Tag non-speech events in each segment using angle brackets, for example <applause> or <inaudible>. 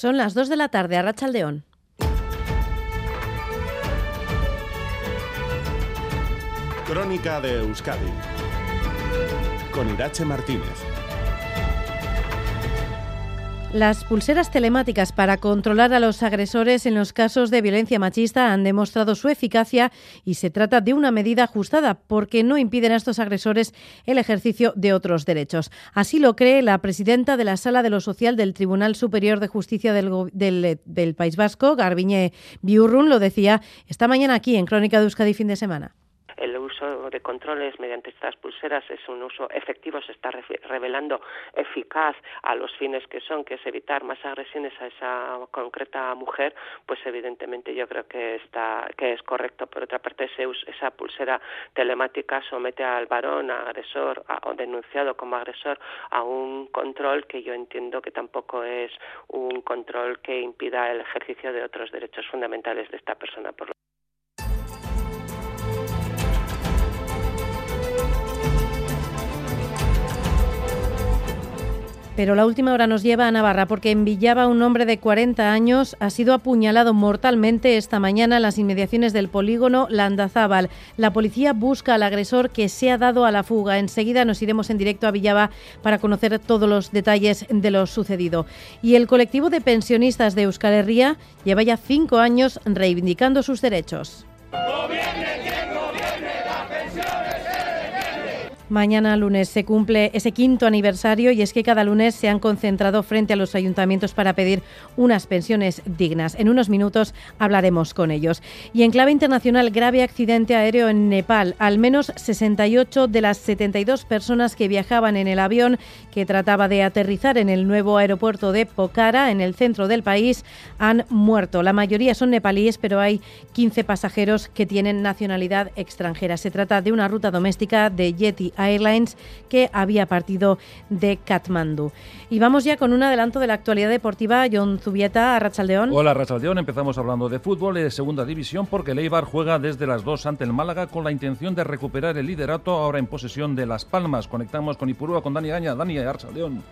Son las 2 de la tarde a Rachaldeón. Crónica de Euskadi con Irache Martínez. Las pulseras telemáticas para controlar a los agresores en los casos de violencia machista han demostrado su eficacia y se trata de una medida ajustada porque no impiden a estos agresores el ejercicio de otros derechos. Así lo cree la presidenta de la Sala de lo Social del Tribunal Superior de Justicia del, País Vasco, Garbiñe Biurrun, lo decía esta mañana aquí en Crónica de Euskadi fin de semana uso de controles mediante estas pulseras es un uso efectivo, se está revelando eficaz a los fines que son, que es evitar más agresiones a esa concreta mujer, pues evidentemente yo creo que está que es correcto. Por otra parte, esa pulsera telemática somete al varón, agresor o denunciado como agresor a un control que yo entiendo que tampoco es un control que impida el ejercicio de otros derechos fundamentales de esta persona. Pero la última hora nos lleva a Navarra porque en Villaba un hombre de 40 años ha sido apuñalado mortalmente esta mañana en las inmediaciones del polígono Landazábal. La policía busca al agresor que se ha dado a la fuga. Enseguida nos iremos en directo a Villaba para conocer todos los detalles de lo sucedido. Y el colectivo de pensionistas de Euskal Herria lleva ya cinco años reivindicando sus derechos. Mañana lunes se cumple ese quinto aniversario y es que cada lunes se han concentrado frente a los ayuntamientos para pedir unas pensiones dignas. En unos minutos hablaremos con ellos. Y en clave internacional, grave accidente aéreo en Nepal. Al menos 68 de las 72 personas que viajaban en el avión que trataba de aterrizar en el nuevo aeropuerto de Pokhara, en el centro del país, han muerto. La mayoría son nepalíes, pero hay 15 pasajeros que tienen nacionalidad extranjera. Se trata de una ruta doméstica de Yeti Airlines que había partido de Katmandú. Y vamos ya con un adelanto de la actualidad deportiva. John Zubieta, a Rachaldeón. Hola, Rachaldeón. Empezamos hablando de fútbol de segunda división porque el Eibar juega desde las dos ante el Málaga con la intención de recuperar el liderato ahora en posesión de Las Palmas. Conectamos con Ipurúa, con Dani Gaña. Dani, Rachaldeón.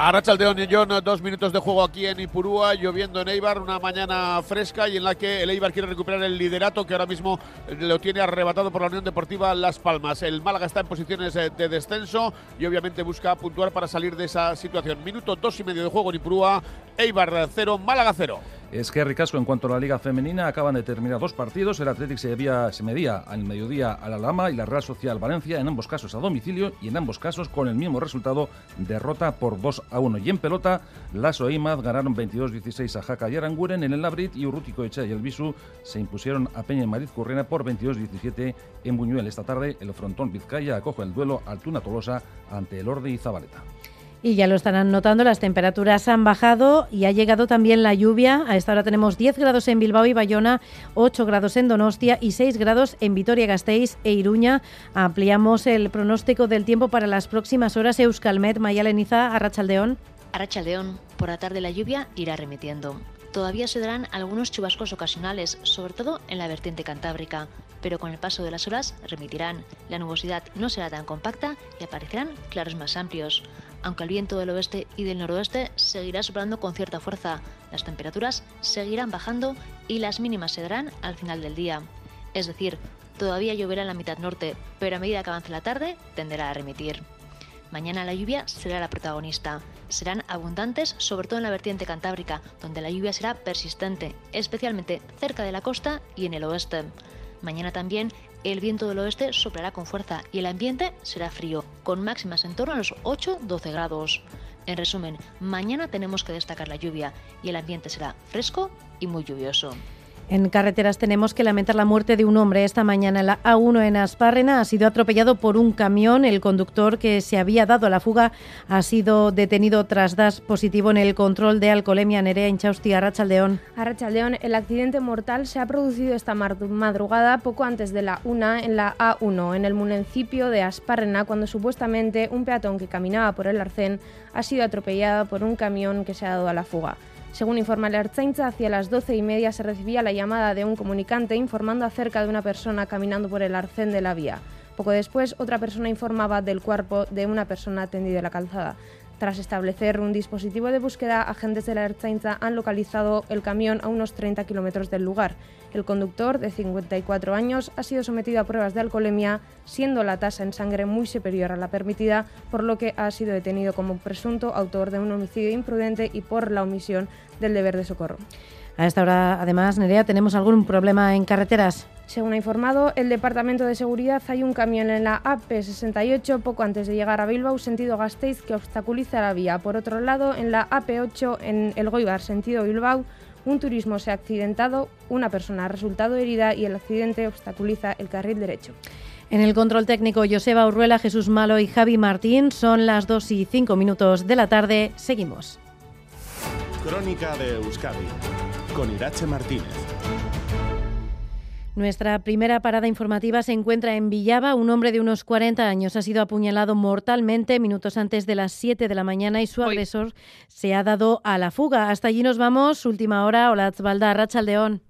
Arrachaldeón y John, dos minutos de juego aquí en Ipurúa, lloviendo en Eibar, una mañana fresca y en la que el Eibar quiere recuperar el liderato que ahora mismo lo tiene arrebatado por la Unión Deportiva Las Palmas. El Málaga está en posiciones eh, de descenso y obviamente busca puntuar para salir de esa situación. Minuto dos y medio de juego en Ipurúa, Eibar cero, Málaga cero. Es que ricasco en cuanto a la Liga Femenina acaban de terminar dos partidos. El Athletic se, se medía al mediodía a la Lama y la Real Social Valencia, en ambos casos a domicilio y en ambos casos con el mismo resultado, derrota por 2 a 1. Y en pelota, Lasso e ganaron 22-16 a Jaca y Aranguren en el Labrit y Urrutico Echa y el Bisu se impusieron a Peña y Madrid Currena por 22-17 en Buñuel. Esta tarde el frontón Vizcaya acoge el duelo Altuna Tolosa ante el Orde y Zabaleta. Y ya lo estarán notando, las temperaturas han bajado y ha llegado también la lluvia. A esta hora tenemos 10 grados en Bilbao y Bayona, 8 grados en Donostia y 6 grados en Vitoria-Gasteiz e Iruña. Ampliamos el pronóstico del tiempo para las próximas horas. Euskalmet, Mayaleniza, Arrachaldeón. Arrachaldeón, por la tarde la lluvia irá remitiendo. Todavía se darán algunos chubascos ocasionales, sobre todo en la vertiente cantábrica, pero con el paso de las horas remitirán. La nubosidad no será tan compacta y aparecerán claros más amplios aunque el viento del oeste y del noroeste seguirá soplando con cierta fuerza, las temperaturas seguirán bajando y las mínimas se darán al final del día. Es decir, todavía lloverá en la mitad norte, pero a medida que avance la tarde tenderá a remitir. Mañana la lluvia será la protagonista. Serán abundantes, sobre todo en la vertiente cantábrica, donde la lluvia será persistente, especialmente cerca de la costa y en el oeste. Mañana también el viento del oeste soplará con fuerza y el ambiente será frío, con máximas en torno a los 8-12 grados. En resumen, mañana tenemos que destacar la lluvia y el ambiente será fresco y muy lluvioso. En carreteras tenemos que lamentar la muerte de un hombre esta mañana. La A1 en Aspárrena ha sido atropellado por un camión. El conductor que se había dado a la fuga ha sido detenido tras dar positivo en el control de alcoholemia. Nerea Inchausti, Arrachaldeón. Arrachaldeón, el accidente mortal se ha producido esta madrugada poco antes de la 1 en la A1, en el municipio de Aspárrena, cuando supuestamente un peatón que caminaba por el arcén ha sido atropellado por un camión que se ha dado a la fuga. Según informa el Ertzaintza, hacia las doce y media se recibía la llamada de un comunicante informando acerca de una persona caminando por el arcén de la vía. Poco después, otra persona informaba del cuerpo de una persona tendida en la calzada. Tras establecer un dispositivo de búsqueda, agentes de la Ertzaintza han localizado el camión a unos 30 kilómetros del lugar. El conductor, de 54 años, ha sido sometido a pruebas de alcoholemia, siendo la tasa en sangre muy superior a la permitida, por lo que ha sido detenido como presunto autor de un homicidio imprudente y por la omisión del deber de socorro. A esta hora, además, Nerea, ¿tenemos algún problema en carreteras? Según ha informado el Departamento de Seguridad, hay un camión en la AP68 poco antes de llegar a Bilbao, sentido Gasteiz, que obstaculiza la vía. Por otro lado, en la AP8 en el Goibar, sentido Bilbao, un turismo se ha accidentado, una persona ha resultado herida y el accidente obstaculiza el carril derecho. En el control técnico, Joseba Urruela, Jesús Malo y Javi Martín. Son las 2 y 5 minutos de la tarde. Seguimos. Crónica de Euskadi con Irache Martínez. Nuestra primera parada informativa se encuentra en Villaba. Un hombre de unos 40 años ha sido apuñalado mortalmente minutos antes de las 7 de la mañana y su agresor se ha dado a la fuga. Hasta allí nos vamos. Última hora. Hola, Racha Rachaldeón.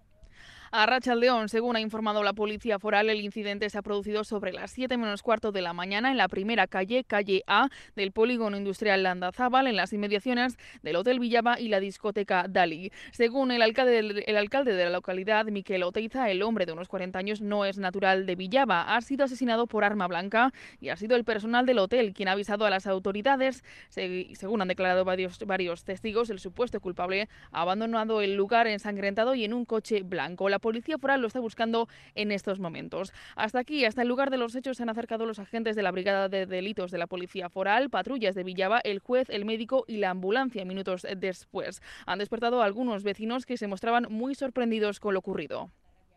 A Rachaldeón, según ha informado la policía foral, el incidente se ha producido sobre las 7 menos cuarto de la mañana en la primera calle, calle A, del polígono industrial Landazábal, en las inmediaciones del Hotel Villaba y la discoteca Dali. Según el alcalde, de la localidad, Miquel Oteiza, el hombre de unos 40 años no es natural de Villaba. Ha sido asesinado por arma blanca y ha sido el personal del hotel quien ha avisado a las autoridades. según han declarado varios, testigos, el supuesto culpable ha abandonado el lugar ensangrentado y en un coche blanco. La policía foral lo está buscando en estos momentos. Hasta aquí, hasta el lugar de los hechos, se han acercado los agentes de la Brigada de Delitos de la Policía Foral, patrullas de Villaba, el juez, el médico y la ambulancia minutos después. Han despertado a algunos vecinos que se mostraban muy sorprendidos con lo ocurrido.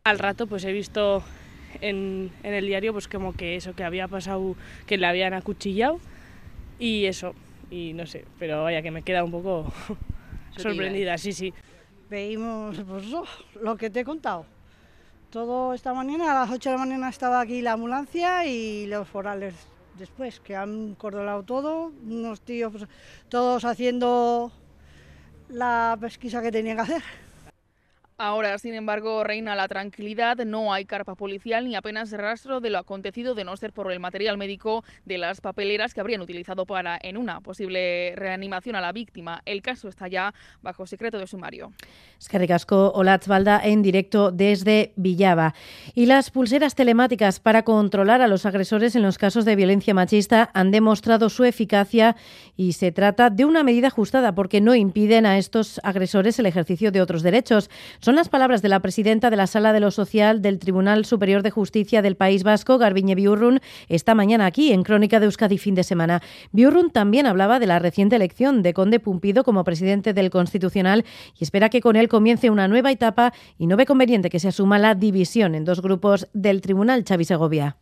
Al rato, pues he visto en, en el diario, pues como que eso, que había pasado, que le habían acuchillado y eso, y no sé, pero vaya que me queda un poco sorprendida, sí, sí. Veímos pues, oh, lo que te he contado. Todo esta mañana, a las 8 de la mañana estaba aquí la ambulancia y los forales después, que han cordolado todo, unos tíos pues, todos haciendo la pesquisa que tenían que hacer. Ahora, sin embargo, reina la tranquilidad, no hay carpa policial ni apenas rastro de lo acontecido de no ser por el material médico de las papeleras que habrían utilizado para en una posible reanimación a la víctima. El caso está ya bajo secreto de sumario. Es que ricasco Olatzvalda en directo desde Villava. Y las pulseras telemáticas para controlar a los agresores en los casos de violencia machista han demostrado su eficacia y se trata de una medida ajustada porque no impiden a estos agresores el ejercicio de otros derechos. Son las palabras de la presidenta de la Sala de lo Social del Tribunal Superior de Justicia del País Vasco, Garbiñe Biurrun, esta mañana aquí en Crónica de Euskadi fin de semana. Biurrun también hablaba de la reciente elección de Conde Pumpido como presidente del Constitucional y espera que con él comience una nueva etapa y no ve conveniente que se asuma la división en dos grupos del Tribunal Xavi Segovia.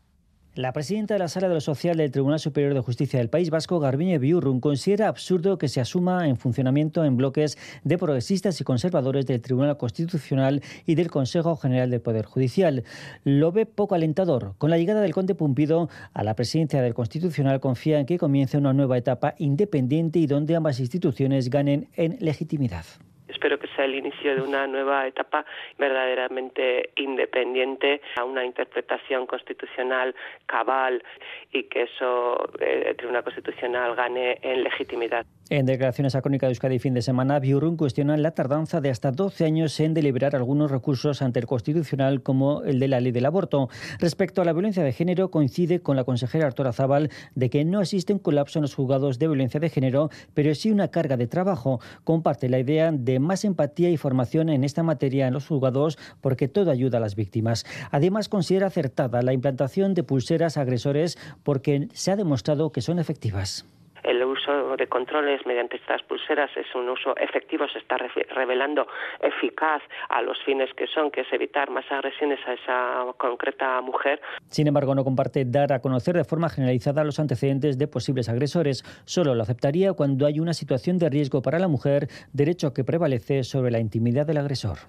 La presidenta de la Sala de lo Social del Tribunal Superior de Justicia del País Vasco, Garbiñe Biurrun, considera absurdo que se asuma en funcionamiento en bloques de progresistas y conservadores del Tribunal Constitucional y del Consejo General del Poder Judicial. Lo ve poco alentador. Con la llegada del conde Pumpido a la presidencia del Constitucional, confía en que comience una nueva etapa independiente y donde ambas instituciones ganen en legitimidad espero que sea el inicio de una nueva etapa verdaderamente independiente, a una interpretación constitucional cabal y que eso eh, el Tribunal Constitucional gane en legitimidad. En declaraciones a Crónica de Euskadi fin de semana, Biurrun cuestiona la tardanza de hasta 12 años en deliberar algunos recursos ante el Constitucional, como el de la ley del aborto. Respecto a la violencia de género, coincide con la consejera Artura Zabal de que no existe un colapso en los juzgados de violencia de género, pero sí una carga de trabajo. Comparte la idea de más empatía y formación en esta materia en los juzgados porque todo ayuda a las víctimas. Además, considera acertada la implantación de pulseras agresores porque se ha demostrado que son efectivas el uso de controles mediante estas pulseras es un uso efectivo, se está revelando eficaz a los fines que son, que es evitar más agresiones a esa concreta mujer. Sin embargo, no comparte dar a conocer de forma generalizada los antecedentes de posibles agresores. Solo lo aceptaría cuando hay una situación de riesgo para la mujer, derecho que prevalece sobre la intimidad del agresor.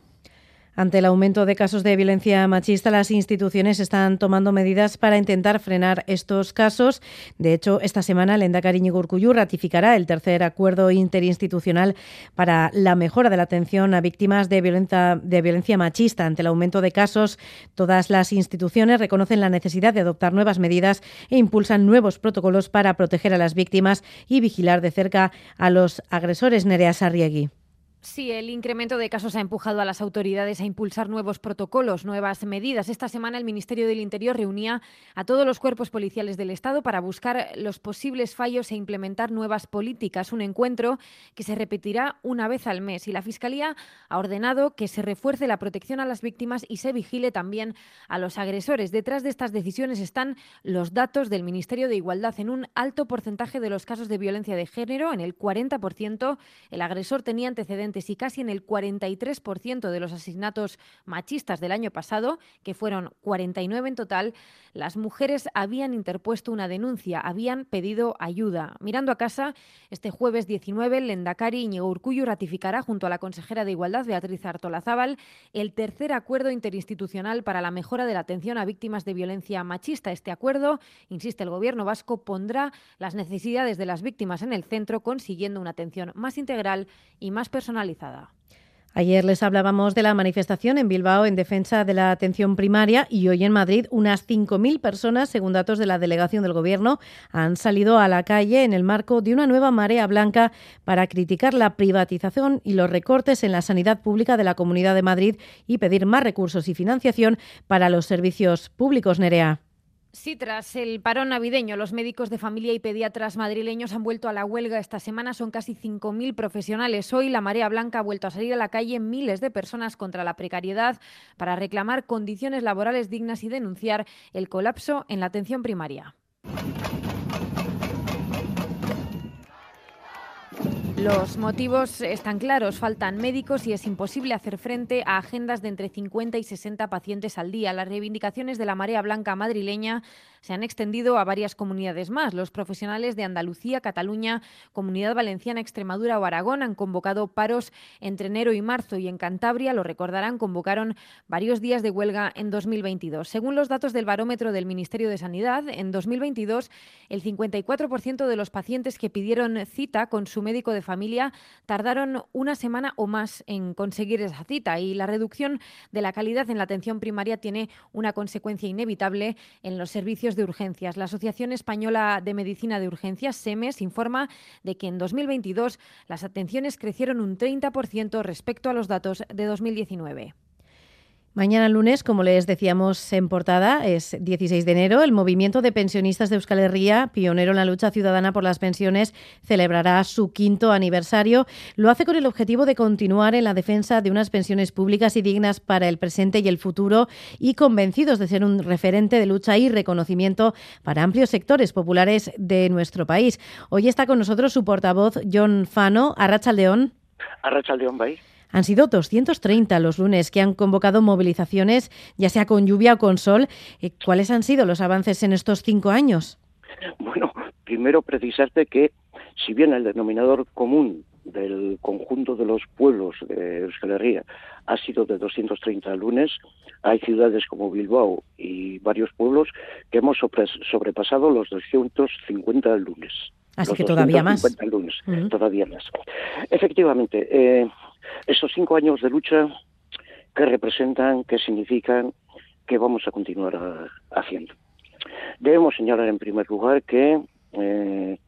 Ante el aumento de casos de violencia machista, las instituciones están tomando medidas para intentar frenar estos casos. De hecho, esta semana el Endacari Urcuyu ratificará el tercer acuerdo interinstitucional para la mejora de la atención a víctimas de violencia, de violencia machista. Ante el aumento de casos, todas las instituciones reconocen la necesidad de adoptar nuevas medidas e impulsan nuevos protocolos para proteger a las víctimas y vigilar de cerca a los agresores. Nerea Sarriegui. Sí, el incremento de casos ha empujado a las autoridades a impulsar nuevos protocolos, nuevas medidas. Esta semana el Ministerio del Interior reunía a todos los cuerpos policiales del Estado para buscar los posibles fallos e implementar nuevas políticas. Un encuentro que se repetirá una vez al mes y la Fiscalía ha ordenado que se refuerce la protección a las víctimas y se vigile también a los agresores. Detrás de estas decisiones están los datos del Ministerio de Igualdad. En un alto porcentaje de los casos de violencia de género, en el 40%, el agresor tenía antecedentes y casi en el 43% de los asesinatos machistas del año pasado, que fueron 49 en total, las mujeres habían interpuesto una denuncia, habían pedido ayuda. Mirando a casa, este jueves 19, el Lendakari Iñigo Urcuyu ratificará junto a la consejera de Igualdad, Beatriz Artolazábal, el tercer acuerdo interinstitucional para la mejora de la atención a víctimas de violencia machista. Este acuerdo, insiste el Gobierno vasco, pondrá las necesidades de las víctimas en el centro, consiguiendo una atención más integral y más personal Ayer les hablábamos de la manifestación en Bilbao en defensa de la atención primaria y hoy en Madrid unas 5.000 personas, según datos de la delegación del Gobierno, han salido a la calle en el marco de una nueva marea blanca para criticar la privatización y los recortes en la sanidad pública de la Comunidad de Madrid y pedir más recursos y financiación para los servicios públicos. Nerea. Sí, tras el parón navideño, los médicos de familia y pediatras madrileños han vuelto a la huelga esta semana. Son casi 5.000 profesionales. Hoy la marea blanca ha vuelto a salir a la calle miles de personas contra la precariedad para reclamar condiciones laborales dignas y denunciar el colapso en la atención primaria. Los motivos están claros. Faltan médicos y es imposible hacer frente a agendas de entre 50 y 60 pacientes al día. Las reivindicaciones de la marea blanca madrileña se han extendido a varias comunidades más. Los profesionales de Andalucía, Cataluña, Comunidad Valenciana, Extremadura o Aragón han convocado paros entre enero y marzo y en Cantabria, lo recordarán, convocaron varios días de huelga en 2022. Según los datos del barómetro del Ministerio de Sanidad, en 2022 el 54% de los pacientes que pidieron cita con su médico de familia tardaron una semana o más en conseguir esa cita y la reducción de la calidad en la atención primaria tiene una consecuencia inevitable en los servicios de urgencias. La Asociación Española de Medicina de Urgencias, SEMES, informa de que en 2022 las atenciones crecieron un 30% respecto a los datos de 2019. Mañana lunes, como les decíamos en portada, es 16 de enero. El movimiento de pensionistas de Euskal Herria, pionero en la lucha ciudadana por las pensiones, celebrará su quinto aniversario. Lo hace con el objetivo de continuar en la defensa de unas pensiones públicas y dignas para el presente y el futuro y convencidos de ser un referente de lucha y reconocimiento para amplios sectores populares de nuestro país. Hoy está con nosotros su portavoz, John Fano. Arracha León. Arracha León, ¿vai? Han sido 230 los lunes que han convocado movilizaciones, ya sea con lluvia o con sol. Eh, ¿Cuáles han sido los avances en estos cinco años? Bueno, primero precisarte que si bien el denominador común del conjunto de los pueblos de Euskal Herria ha sido de 230 lunes, hay ciudades como Bilbao y varios pueblos que hemos sobrepasado los 250 lunes. Así que todavía más. lunes, todavía más. Efectivamente, eh, estos cinco años de lucha, ¿qué representan? ¿Qué significan? ¿Qué vamos a continuar haciendo? Debemos señalar en primer lugar que eh,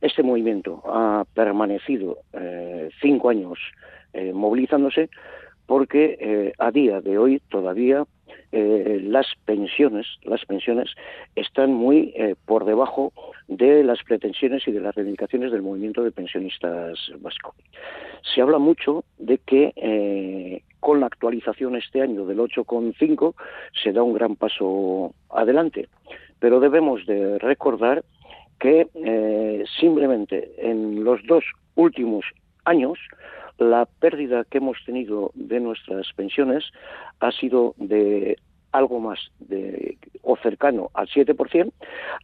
este movimiento ha permanecido eh, cinco años eh, movilizándose porque a día de hoy todavía las pensiones las pensiones están muy por debajo de las pretensiones y de las reivindicaciones del movimiento de pensionistas vasco. Se habla mucho de que eh, con la actualización este año del 8,5 se da un gran paso adelante, pero debemos de recordar que eh, simplemente en los dos últimos años la pérdida que hemos tenido de nuestras pensiones ha sido de algo más de, o cercano al 7%,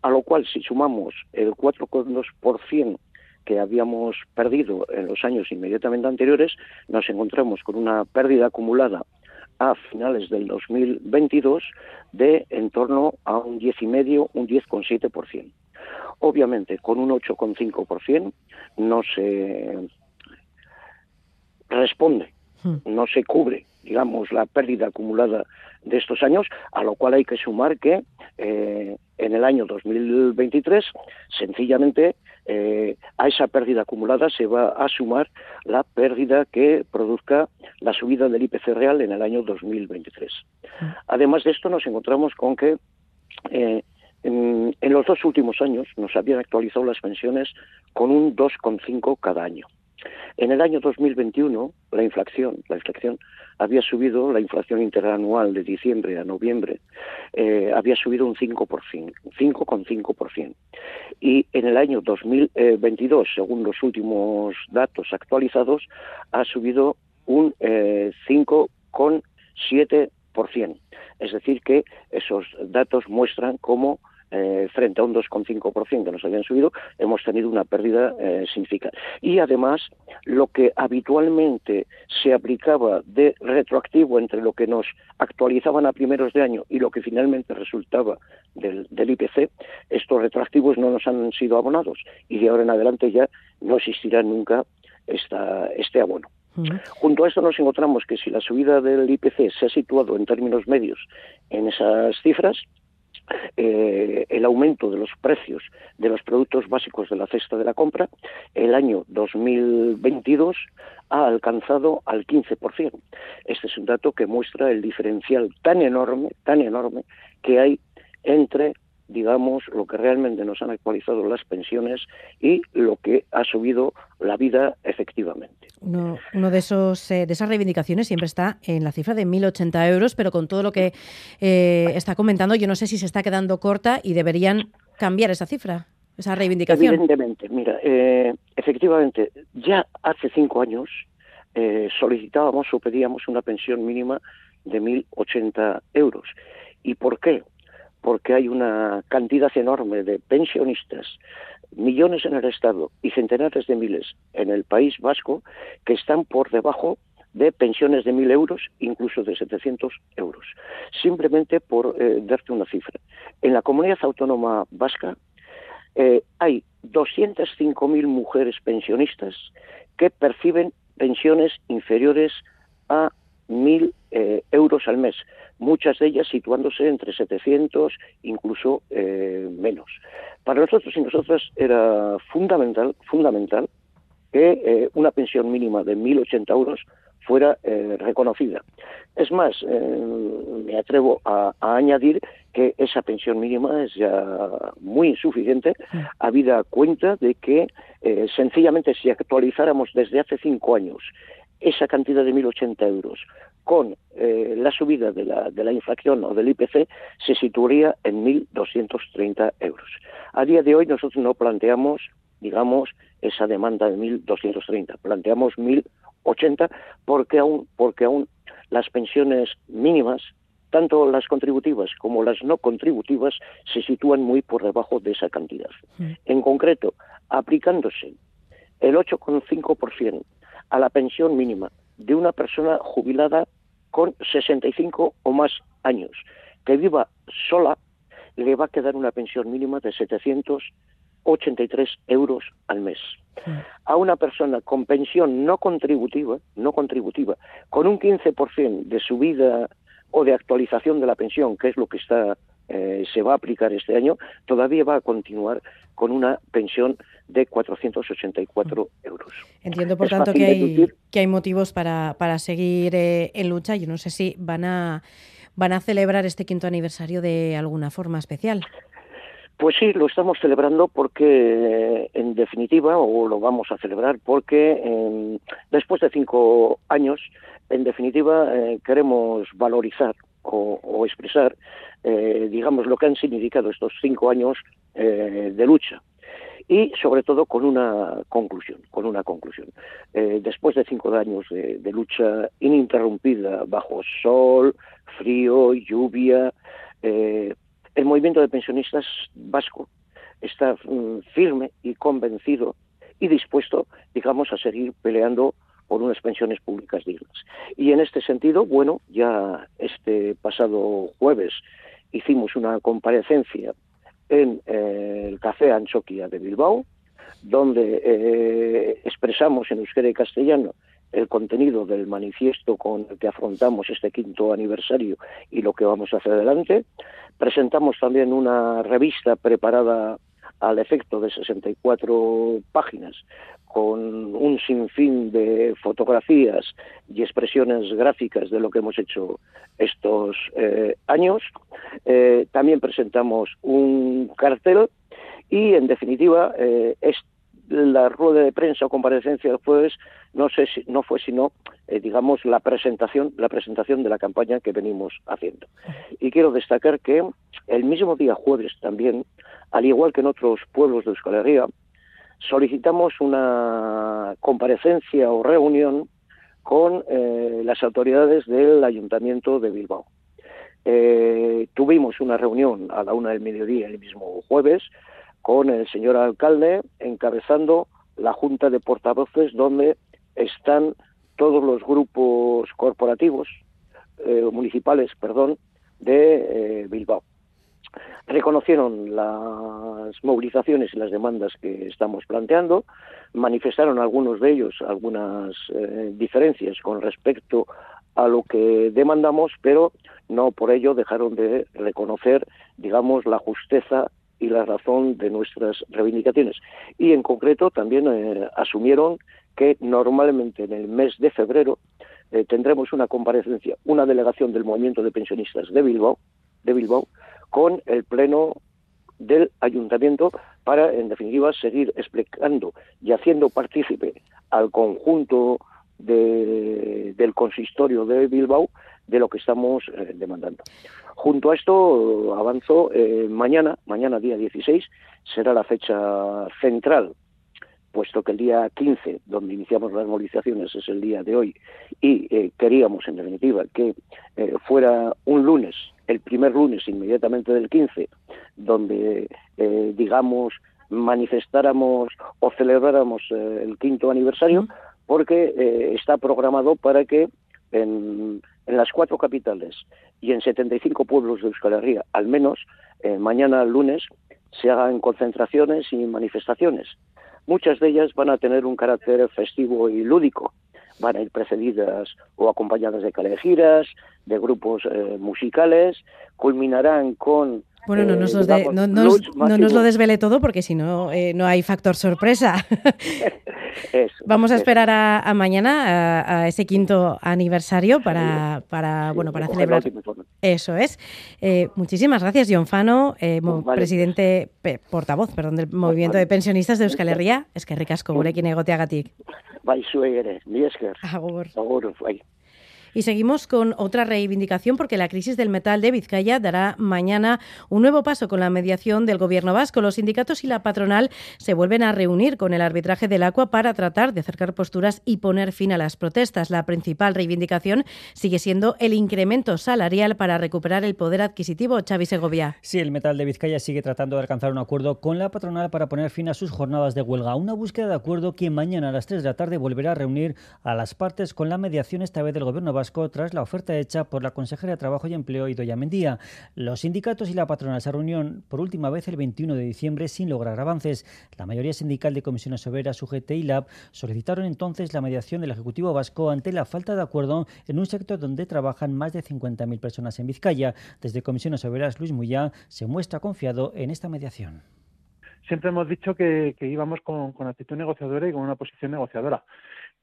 a lo cual si sumamos el 4,2% que habíamos perdido en los años inmediatamente anteriores, nos encontramos con una pérdida acumulada a finales del 2022 de en torno a un 10,5, un 10,7%. Obviamente, con un 8,5% no se responde, hmm. no se cubre, digamos, la pérdida acumulada de estos años, a lo cual hay que sumar que eh, en el año 2023, sencillamente, eh, a esa pérdida acumulada se va a sumar la pérdida que produzca la subida del IPC real en el año 2023. Hmm. Además de esto, nos encontramos con que eh, en, los dos últimos años nos habían actualizado las pensiones con un 2,5 cada año. En el año 2021, la inflación, la inflación había subido, la inflación interanual de diciembre a noviembre eh, había subido un 5%, 5,5%. Y en el año 2022, según los últimos datos actualizados, ha subido un eh, 5,7%. Es decir, que esos datos muestran cómo eh, frente a un 2,5% que nos habían subido, hemos tenido una pérdida eh, significativa. Y además, lo que habitualmente se aplicaba de retroactivo entre lo que nos actualizaban a primeros de año y lo que finalmente resultaba del, IPC, estos retroactivos no nos han sido abonados y de ahora en adelante ya no existirá nunca esta, este abono. Junto a esto nos encontramos que si la subida del IPC se ha situado en términos medios en esas cifras, eh, el aumento de los precios de los productos básicos de la cesta de la compra, el año 2022 ha alcanzado al 15%. Este es un dato que muestra el diferencial tan enorme, tan enorme que hay entre digamos, lo que realmente nos han actualizado las pensiones y lo que ha subido la vida efectivamente. Uno, de, esos, eh, de esas reivindicaciones siempre está en la cifra de 1.080 euros, pero con todo lo que eh, está comentando, yo no sé si se está quedando corta y deberían cambiar esa cifra, esa reivindicación. Evidentemente, mira, eh, efectivamente, ya hace cinco años solicitábamos o pedíamos una pensión mínima de 1.080 euros. ¿Y por qué? Porque hay una cantidad enorme de pensionistas, millones en el Estado y centenares de miles en el País Vasco que están por debajo de pensiones de mil euros, incluso de 700 euros. Simplemente por eh, darte una cifra. En la comunidad autónoma vasca eh, hay 205.000 mujeres pensionistas que perciben pensiones inferiores a mil eh, euros al mes, muchas de ellas situándose entre 700, incluso eh, menos. Para nosotros y nosotras era fundamental, fundamental que eh, una pensión mínima de 1.080 euros fuera reconocida. Es más, me atrevo a, añadir que esa pensión mínima es ya muy insuficiente, habida cuenta de que sencillamente si actualizáramos desde hace cinco años esa cantidad de 1.080 euros con eh, la subida de la, de la inflación o del IPC se situaría en 1.230 euros. A día de hoy nosotros no planteamos, digamos, esa demanda de 1.230, planteamos 1.080 porque aún, porque aún las pensiones mínimas, tanto las contributivas como las no contributivas, se sitúan muy por debajo de esa cantidad. En concreto, aplicándose el 8,5% a la pensión mínima de una persona jubilada con 65 o más años, que viva sola, le va a quedar una pensión mínima de 783 euros al mes. A una persona con pensión no contributiva, no contributiva, con un 15% de subida o de actualización de la pensión, que es lo que está eh, se va a aplicar este año, todavía va a continuar con una pensión de 484 euros. Entiendo, por tanto, que hay, que hay motivos para, para seguir eh, en lucha. Yo no sé si van a, van a celebrar este quinto aniversario de alguna forma especial. Pues sí, lo estamos celebrando porque, en definitiva, o lo vamos a celebrar porque em, después de cinco años, en definitiva, eh, queremos valorizar o, expresar, eh, digamos, lo que han significado estos cinco años eh, de lucha y sobre todo con una conclusión, con una conclusión. Eh, después de cinco años de, lucha ininterrumpida bajo sol, frío, lluvia, el movimiento de pensionistas vasco está mm, firme y convencido y dispuesto, digamos, a seguir peleando por unas pensiones públicas dignas. Y en este sentido, bueno, ya este pasado jueves hicimos una comparecencia en eh, el Café Anchoquia de Bilbao, donde eh, expresamos en euskera y castellano el contenido del manifiesto con el que afrontamos este quinto aniversario y lo que vamos a hacer adelante. Presentamos también una revista preparada al efecto de 64 páginas con un sinfín de fotografías y expresiones gráficas de lo que hemos hecho estos eh, años. Eh, también presentamos un cartel y, en definitiva, eh, la rueda de prensa o comparecencia del jueves no sé si no fue sino digamos la presentación la presentación de la campaña que venimos haciendo y quiero destacar que el mismo día jueves también al igual que en otros pueblos de Euskal Herria solicitamos una comparecencia o reunión con eh, las autoridades del Ayuntamiento de Bilbao. Eh, tuvimos una reunión a la una del mediodía el mismo jueves con el señor alcalde encabezando la Junta de Portavoces donde están todos los grupos corporativos eh, municipales, perdón, de Bilbao reconocieron las movilizaciones y las demandas que estamos planteando, manifestaron algunos de ellos algunas eh, diferencias con respecto a lo que demandamos, pero no por ello dejaron de reconocer, digamos, la justeza y la razón de nuestras reivindicaciones. Y en concreto también eh, asumieron que normalmente en el mes de febrero eh, tendremos una comparecencia, una delegación del movimiento de pensionistas de Bilbao, de Bilbao con el Pleno del Ayuntamiento para, en definitiva, seguir explicando y haciendo partícipe al conjunto del consistorio de Bilbao de lo que estamos eh, demandando. Junto a esto, avanzo, eh, mañana, mañana día 16, será la fecha central puesto que el día 15, donde iniciamos las movilizaciones, es el día de hoy, y eh, queríamos, en definitiva, que fuera un lunes el primer lunes inmediatamente del 15, donde, eh, digamos, manifestáramos o celebráramos eh, el quinto aniversario, porque eh, está programado para que en, las cuatro capitales y en 75 pueblos de Euskal Herria, al menos, mañana lunes, se hagan concentraciones y manifestaciones. Muchas de ellas van a tener un carácter festivo y lúdico, van a ir precedidas o acompañadas de calejiras, de grupos eh, musicales, culminarán con bueno, no nos, eh, no, nos lo desvele todo porque si no, eh, no hay factor sorpresa. <laughs> Vamos a esperar a, mañana, a, ese quinto aniversario para, para, bueno, para celebrar. Eso es. muchísimas gracias, John Fano, pues presidente, portavoz, perdón, del Movimiento de Pensionistas de Euskal Herria. Es que ricasco, gurekin egoteagatik. Bai, ere, mi esker. Agur. Agur, bai. Y seguimos con otra reivindicación porque la crisis del metal de Vizcaya dará mañana un nuevo paso con la mediación del gobierno vasco. Los sindicatos y la patronal se vuelven a reunir con el arbitraje del agua para tratar de acercar posturas y poner fin a las protestas. La principal reivindicación sigue siendo el incremento salarial para recuperar el poder adquisitivo. Xavi Segovia. Sí, el metal de Vizcaya sigue tratando de alcanzar un acuerdo con la patronal para poner fin a sus jornadas de huelga. Una búsqueda de acuerdo que mañana a las 3 de la tarde volverá a reunir a las partes con la mediación esta vez del gobierno vasco tras la oferta hecha por la consejera de Trabajo y Empleo Idoya Mendía. Los sindicatos y la patronal se reunieron por última vez el 21 de diciembre sin lograr avances. La mayoría sindical de comisiones obreras, UGT y LAB solicitaron entonces la mediación del Ejecutivo Vasco ante la falta de acuerdo en un sector donde trabajan más de 50.000 personas en Vizcaya. Desde comisiones obreras, Luis Muyá se muestra confiado en esta mediación siempre hemos dicho que, íbamos con, con, actitud negociadora y con una posición negociadora.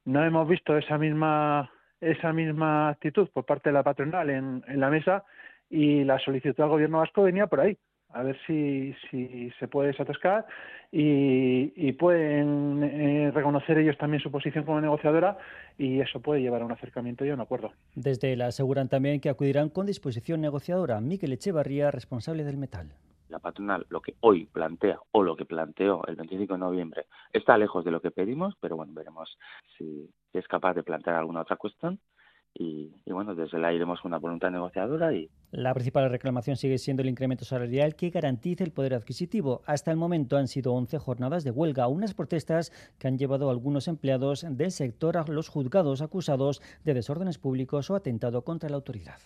No hemos visto esa misma esa misma actitud por parte de la patronal en, la mesa y la solicitud al gobierno vasco venía por ahí a ver si, si se puede desatascar y, y pueden eh, reconocer ellos también su posición como negociadora y eso puede llevar a un acercamiento y a un acuerdo. Desde la aseguran también que acudirán con disposición negociadora. Miquel Echevarría, responsable del metal la patronal lo que hoy plantea o lo que planteó el 25 de noviembre está lejos de lo que pedimos, pero bueno, veremos si es capaz de plantear alguna otra cuestión y, bueno, desde la iremos con una voluntad negociadora y... La principal reclamación sigue siendo el incremento salarial que garantice el poder adquisitivo. Hasta el momento han sido 11 jornadas de huelga, unas protestas que han llevado a algunos empleados del sector a los juzgados acusados de desórdenes públicos o atentado contra la autoridad.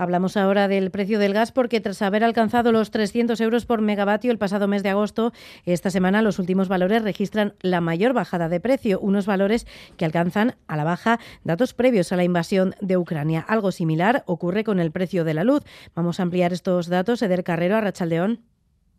Hablamos ahora del precio del gas porque tras haber alcanzado los 300 euros por megavatio el pasado mes de agosto, esta semana los últimos valores registran la mayor bajada de precio, unos valores que alcanzan a la baja datos previos a la invasión de Ucrania. Algo similar ocurre con el precio de la luz. Vamos a ampliar estos datos. Eder Carrero, a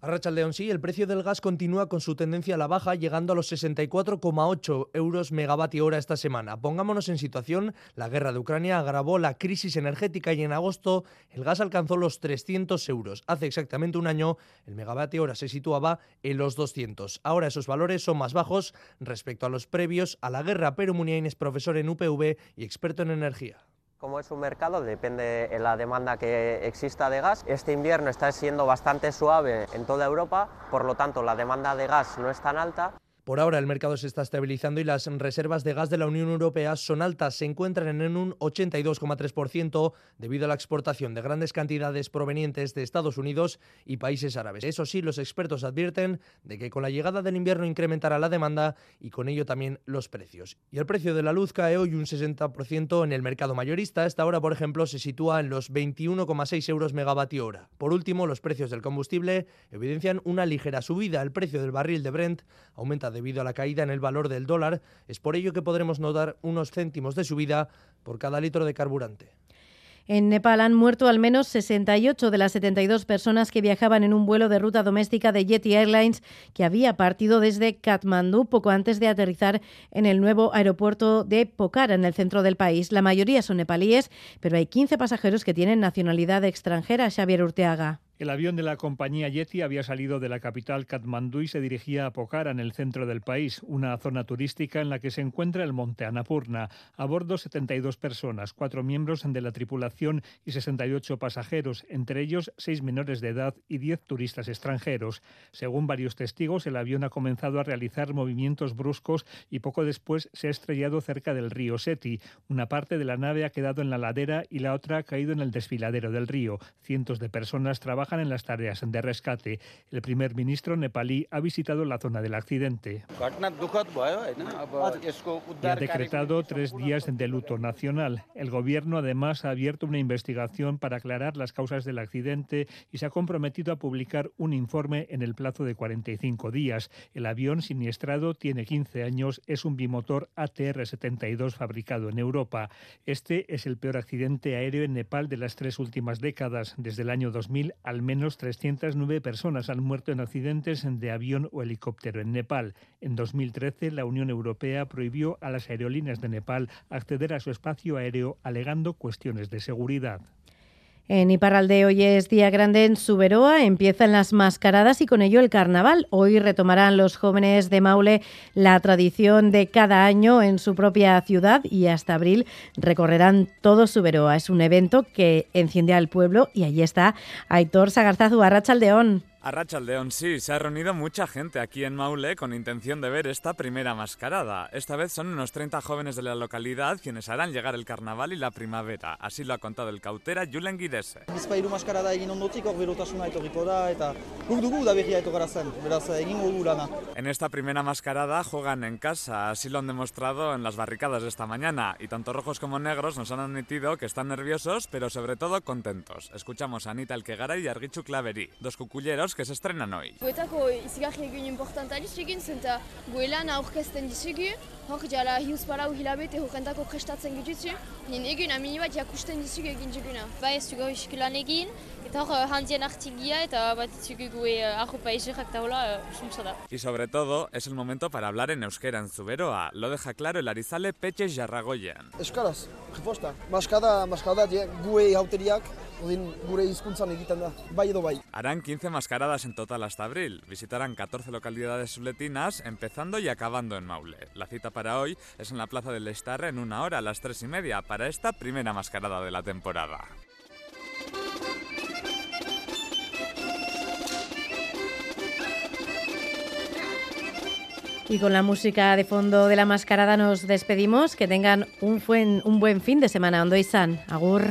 Rachaldeón. A León sí, el precio del gas continúa con su tendencia a la baja, llegando a los 64,8 euros megavatio hora esta semana. Pongámonos en situación, la guerra de Ucrania agravó la crisis energética y en agosto el gas alcanzó los 300 euros. Hace exactamente un año el megavatio hora se situaba en los 200. Ahora esos valores son más bajos respecto a los previos a la guerra, pero Muniain es profesor en UPV y experto en energía. Como es un mercado, depende de la demanda que exista de gas. Este invierno está siendo bastante suave en toda Europa, por lo tanto la demanda de gas no es tan alta. Por ahora el mercado se está estabilizando y las reservas de gas de la Unión Europea son altas, se encuentran en un 82,3% debido a la exportación de grandes cantidades provenientes de Estados Unidos y países árabes. Eso sí, los expertos advierten de que con la llegada del invierno incrementará la demanda y con ello también los precios. Y el precio de la luz cae hoy un 60% en el mercado mayorista. Esta hora, por ejemplo, se sitúa en los 21,6 euros megavatio hora. Por último, los precios del combustible evidencian una ligera subida. El precio del barril de Brent aumenta debido a la caída en el valor del dólar. Es por ello que podremos notar unos céntimos de subida por cada litro de carburante. En Nepal han muerto al menos 68 de las 72 personas que viajaban en un vuelo de ruta doméstica de Yeti Airlines que había partido desde Kathmandú poco antes de aterrizar en el nuevo aeropuerto de Pokhara, en el centro del país. La mayoría son nepalíes, pero hay 15 pasajeros que tienen nacionalidad extranjera. Xavier Urteaga. El avión de la compañía Yeti había salido de la capital Katmandú y se dirigía a Pokhara, en el centro del país, una zona turística en la que se encuentra el monte Annapurna. A bordo 72 personas, cuatro miembros de la tripulación y 68 pasajeros, entre ellos seis menores de edad y 10 turistas extranjeros. Según varios testigos, el avión ha comenzado a realizar movimientos bruscos y poco después se ha estrellado cerca del río Seti. Una parte de la nave ha quedado en la ladera y la otra ha caído en el desfiladero del río. Cientos de personas trabajan en las tareas de rescate. El primer ministro nepalí ha visitado la zona del accidente y ha decretado tres días de luto nacional. El gobierno además ha abierto una investigación para aclarar las causas del accidente y se ha comprometido a publicar un informe en el plazo de 45 días. El avión siniestrado tiene 15 años, es un bimotor ATR-72 fabricado en Europa. Este es el peor accidente aéreo en Nepal de las tres últimas décadas, desde el año 2000 al al menos 309 personas han muerto en accidentes de avión o helicóptero en Nepal. En 2013, la Unión Europea prohibió a las aerolíneas de Nepal acceder a su espacio aéreo alegando cuestiones de seguridad. En Iparralde hoy es día grande en Suberoa, empiezan las mascaradas y con ello el carnaval. Hoy retomarán los jóvenes de Maule la tradición de cada año en su propia ciudad y hasta abril recorrerán todo Suberoa. Es un evento que enciende al pueblo y allí está Aitor Sagarzazu, Arrachaldeón. A Rachaldeón, sí, se ha reunido mucha gente aquí en Maule con intención de ver esta primera mascarada. Esta vez son unos 30 jóvenes de la localidad quienes harán llegar el carnaval y la primavera. Así lo ha contado el cautera Julen Guidese. En esta primera mascarada juegan en casa, así lo han demostrado en las barricadas de esta mañana. Y tanto rojos como negros nos han admitido que están nerviosos, pero sobre todo contentos. Escuchamos a Anita Elkegara y Argichu Claveri, dos cuculleros que se estrenan hoy. Guetako izigarri egun importantari egin zen eta goelan aurkezten dizugu, hor jala hiuz para uhilabete horrentako prestatzen gituzu, nien egun amini bat jakusten dizugu egin duguna. Bai ez dugu egin, eta hor handien artigia eta bat dizugu gue arropa izurrak taula sumsa da. Y sobre todo, es el momento para hablar en euskera en Zuberoa. Lo deja claro el arizale Peche Jarragoyen. Euskaraz, jiposta. Maskada, maskada, gue hauteriak, gure hizkuntzan egiten da, bai edo bai. Harán 15 mascaradas en total hasta abril. Visitarán 14 localidades suletinas, empezando y acabando en Maule. La cita para hoy es en la Plaza del Estarre en una hora a las 3 y media para esta primera mascarada de la temporada. Y con la música de fondo de la mascarada nos despedimos. Que tengan un buen, un buen fin de semana. Ondo San. Agur.